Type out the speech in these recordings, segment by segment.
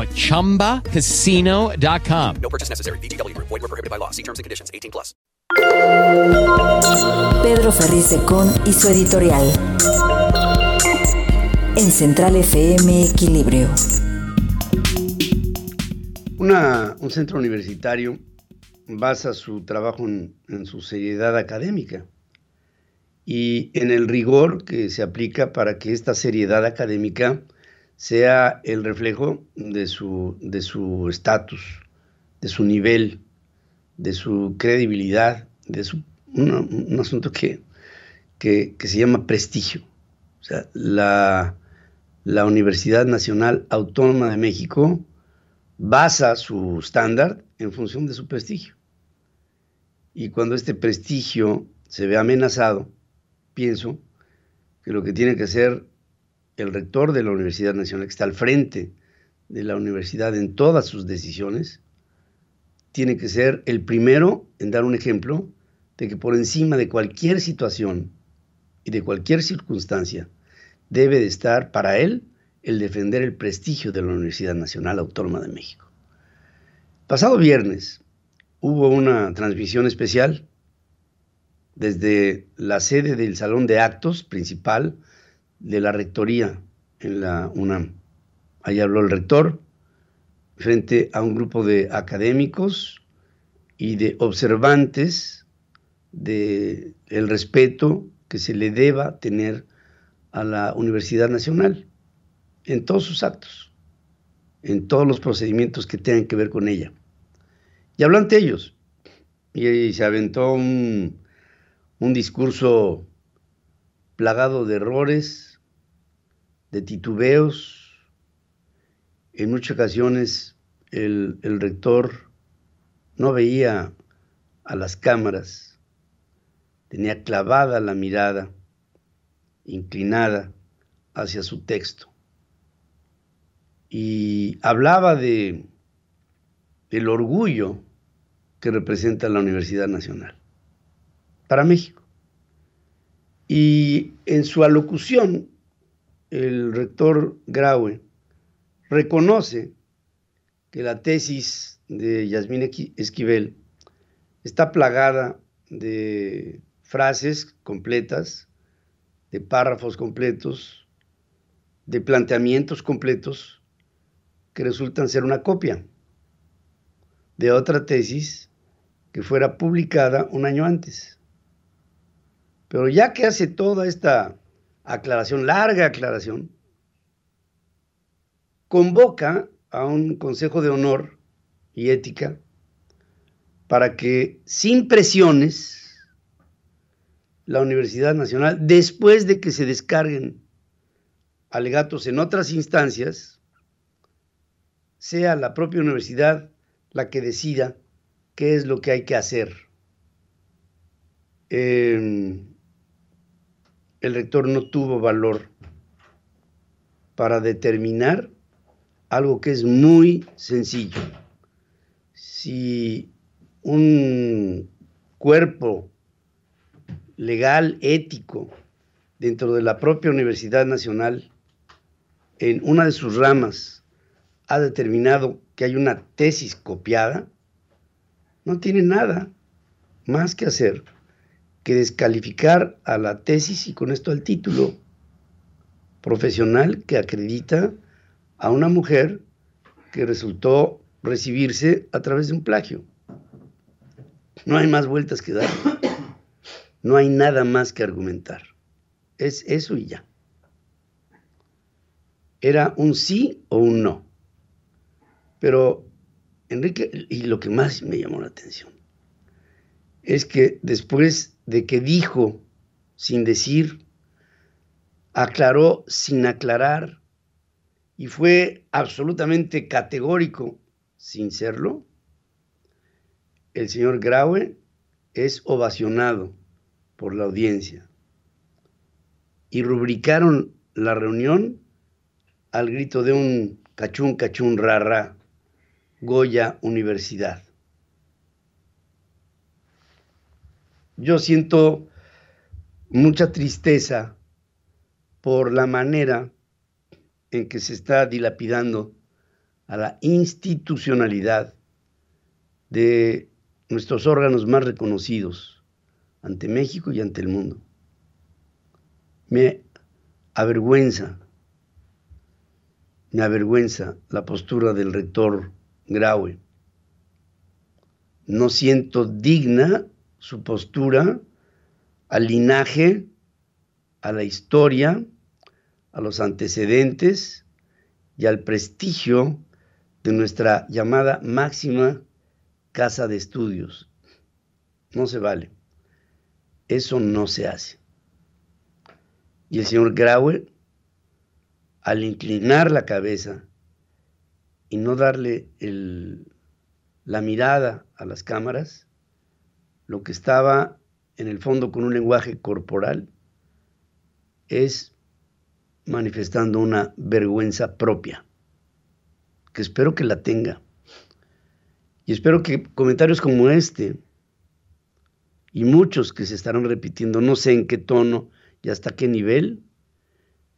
at ChumbaCasino.com. No purchase necessary. VGW Group. Void were prohibited by law. See terms and conditions. 18 plus. Pedro Ferriz de Con y su editorial. En Central FM Equilibrio. Una, un centro universitario basa su trabajo en, en su seriedad académica y en el rigor que se aplica para que esta seriedad académica sea el reflejo de su de su estatus, de su nivel, de su credibilidad, de su un, un asunto que, que, que, se llama prestigio. O sea, la, la Universidad Nacional Autónoma de México basa su estándar en función de su prestigio. Y cuando este prestigio se ve amenazado, pienso que lo que tiene que hacer el rector de la Universidad Nacional, que está al frente de la universidad en todas sus decisiones, tiene que ser el primero en dar un ejemplo de que por encima de cualquier situación y de cualquier circunstancia debe de estar para él el defender el prestigio de la Universidad Nacional Autónoma de México. Pasado viernes hubo una transmisión especial desde la sede del salón de actos principal de la rectoría en la UNAM. Ahí habló el rector frente a un grupo de académicos y de observantes del el respeto que se le deba tener a la Universidad Nacional en todos sus actos, en todos los procedimientos que tengan que ver con ella. Y habló ante ellos y se aventó un, un discurso plagado de errores, de titubeos. En muchas ocasiones el, el, rector no veía a las cámaras, tenía clavada la mirada, inclinada hacia su texto. Y hablaba de el orgullo que representa la Universidad Nacional para México. Y en su alocución, el rector Graue reconoce que la tesis de Yasmín Esquivel está plagada de frases completas, de párrafos completos, de planteamientos completos que resultan ser una copia de otra tesis que fuera publicada un año antes. Pero ya que hace toda esta aclaración, larga aclaración, convoca a un Consejo de Honor y Ética para que sin presiones la Universidad Nacional, después de que se descarguen alegatos en otras instancias, sea la propia universidad la que decida qué es lo que hay que hacer. Eh, el rector no tuvo valor para determinar algo que es muy sencillo. Si un cuerpo legal, ético, dentro de la propia Universidad Nacional, en una de sus ramas, ha determinado que hay una tesis copiada, no tiene nada más que hacer que descalificar a la tesis y con esto al título profesional que acredita a una mujer que resultó recibirse a través de un plagio. No hay más vueltas que dar. No hay nada más que argumentar. Es eso y ya. Era un sí o un no. Pero Enrique, y lo que más me llamó la atención, es que después de que dijo sin decir, aclaró sin aclarar y fue absolutamente categórico sin serlo, el señor Graue es ovacionado por la audiencia y rubricaron la reunión al grito de un cachún, cachún, rara, Goya Universidad. Yo siento mucha tristeza por la manera en que se está dilapidando a la institucionalidad de nuestros órganos más reconocidos ante México y ante el mundo. Me avergüenza, me avergüenza la postura del rector Graue. No siento digna su postura al linaje, a la historia, a los antecedentes y al prestigio de nuestra llamada máxima casa de estudios. No se vale. Eso no se hace. Y el señor Graue, al inclinar la cabeza y no darle la mirada a las cámaras, lo que estaba en el fondo con un lenguaje corporal es manifestando una vergüenza propia, que espero que la tenga. Y espero que comentarios como este y muchos que se estarán repitiendo, no sé en qué tono y hasta qué nivel,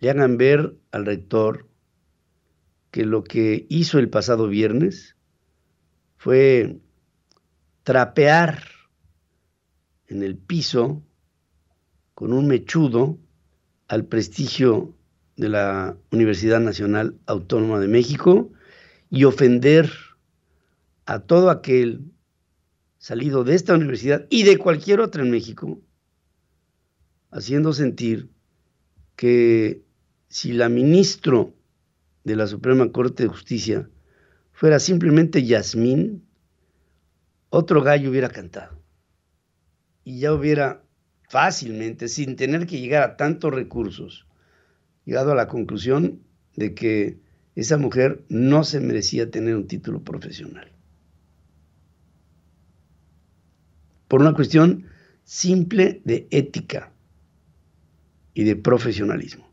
le hagan ver al rector que lo que hizo el pasado viernes fue trapear en el piso con un mechudo al prestigio de la Universidad Nacional Autónoma de México y ofender a todo aquel salido de esta universidad y de cualquier otra en México, haciendo sentir que si la ministro de la Suprema Corte de Justicia fuera simplemente Yasmín, otro gallo hubiera cantado y ya hubiera fácilmente, sin tener que llegar a tantos recursos, llegado a la conclusión de que esa mujer no se merecía tener un título profesional. Por una cuestión simple de ética y de profesionalismo.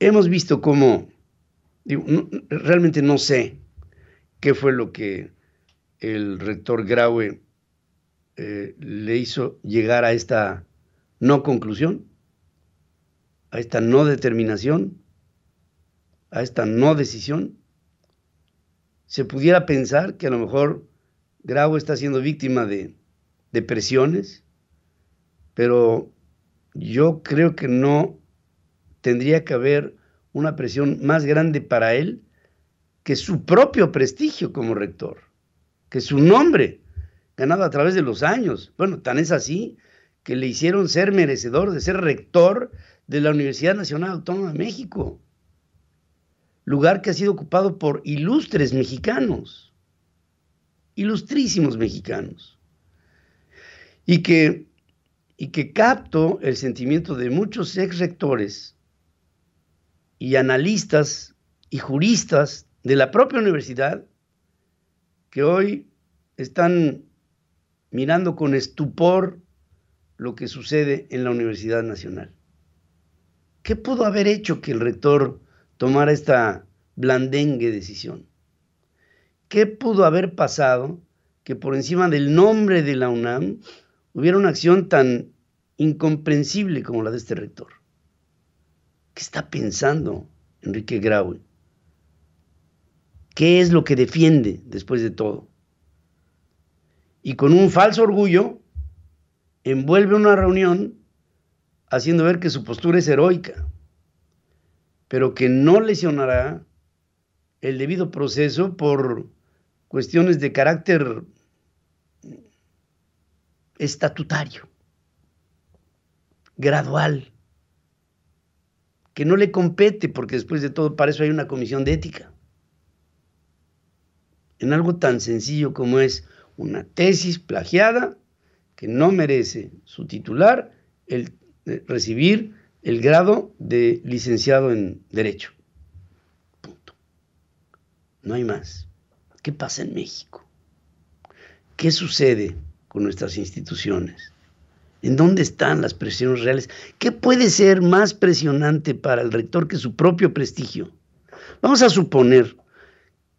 Hemos visto cómo, realmente no sé qué fue lo que el rector Graue eh, le hizo llegar a esta no conclusión, a esta no determinación, a esta no decisión, se pudiera pensar que a lo mejor Grau está siendo víctima de, de presiones, pero yo creo que no tendría que haber una presión más grande para él que su propio prestigio como rector, que su nombre ganado a través de los años. Bueno, tan es así que le hicieron ser merecedor de ser rector de la Universidad Nacional Autónoma de México, lugar que ha sido ocupado por ilustres mexicanos, ilustrísimos mexicanos, y que, y que capto el sentimiento de muchos ex rectores y analistas y juristas de la propia universidad que hoy están mirando con estupor lo que sucede en la Universidad Nacional. ¿Qué pudo haber hecho que el rector tomara esta blandengue decisión? ¿Qué pudo haber pasado que por encima del nombre de la UNAM hubiera una acción tan incomprensible como la de este rector? ¿Qué está pensando Enrique Graue? ¿Qué es lo que defiende después de todo? Y con un falso orgullo envuelve una reunión haciendo ver que su postura es heroica, pero que no lesionará el debido proceso por cuestiones de carácter estatutario, gradual, que no le compete, porque después de todo para eso hay una comisión de ética. En algo tan sencillo como es una tesis plagiada que no merece su titular el eh, recibir el grado de licenciado en Derecho. Punto. No hay más. ¿Qué pasa en México? ¿Qué sucede con nuestras instituciones? ¿En dónde están las presiones reales? ¿Qué puede ser más presionante para el rector que su propio prestigio? Vamos a suponer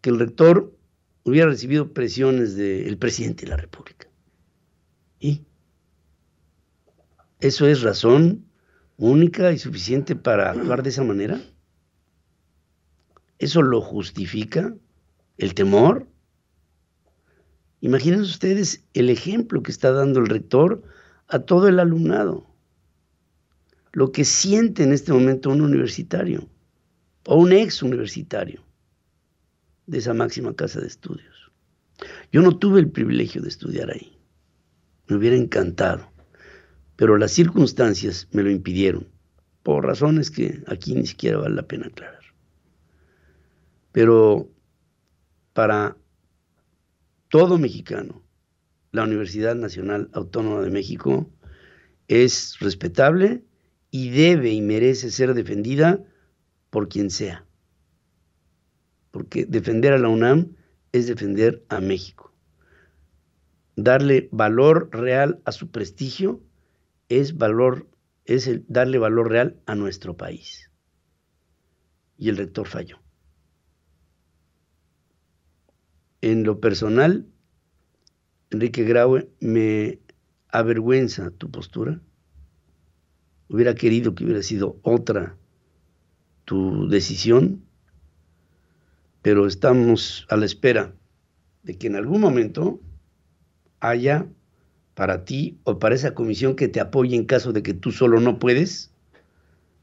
que el rector hubiera recibido presiones del presidente de la República. ¿Y? ¿Eso es razón única y suficiente para actuar de esa manera? ¿Eso lo justifica el temor? Imaginen ustedes el ejemplo que está dando el rector a todo el alumnado, lo que siente en este momento un universitario o un ex universitario de esa máxima casa de estudios. Yo no tuve el privilegio de estudiar ahí, me hubiera encantado, pero las circunstancias me lo impidieron, por razones que aquí ni siquiera vale la pena aclarar. Pero para todo mexicano, la Universidad Nacional Autónoma de México es respetable y debe y merece ser defendida por quien sea. Porque defender a la UNAM es defender a México. Darle valor real a su prestigio es valor es darle valor real a nuestro país. Y el rector falló. En lo personal, Enrique Graue, me avergüenza tu postura. Hubiera querido que hubiera sido otra tu decisión, pero estamos a la espera de que en algún momento haya para ti o para esa comisión que te apoye en caso de que tú solo no puedes,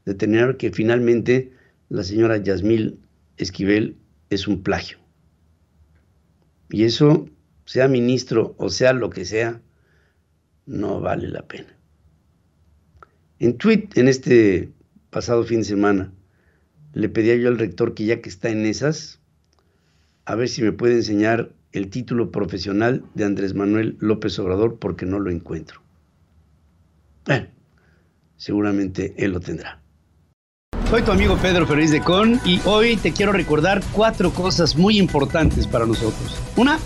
determinar que finalmente la señora Yasmil Esquivel es un plagio. Y eso sea ministro o sea lo que sea, no vale la pena. En tweet, en este pasado fin de semana, le pedía yo al rector que ya que está en esas, a ver si me puede enseñar el título profesional de Andrés Manuel López Obrador porque no lo encuentro. Seguramente él lo tendrá. Soy tu amigo Pedro Ferriz de Con y hoy te quiero recordar cuatro cosas muy importantes para nosotros. Una,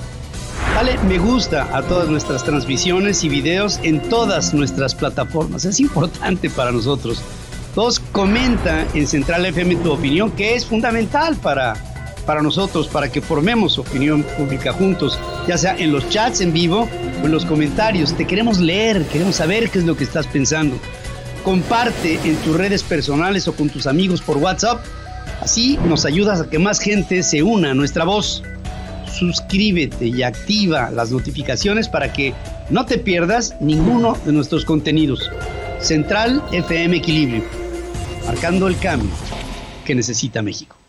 Dale me gusta a todas nuestras transmisiones y videos en todas nuestras plataformas. Es importante para nosotros. Dos, comenta en Central FM tu opinión, que es fundamental para, para nosotros, para que formemos opinión pública juntos, ya sea en los chats en vivo o en los comentarios. Te queremos leer, queremos saber qué es lo que estás pensando. Comparte en tus redes personales o con tus amigos por WhatsApp. Así nos ayudas a que más gente se una a nuestra voz suscríbete y activa las notificaciones para que no te pierdas ninguno de nuestros contenidos. Central FM Equilibrio, marcando el cambio que necesita México.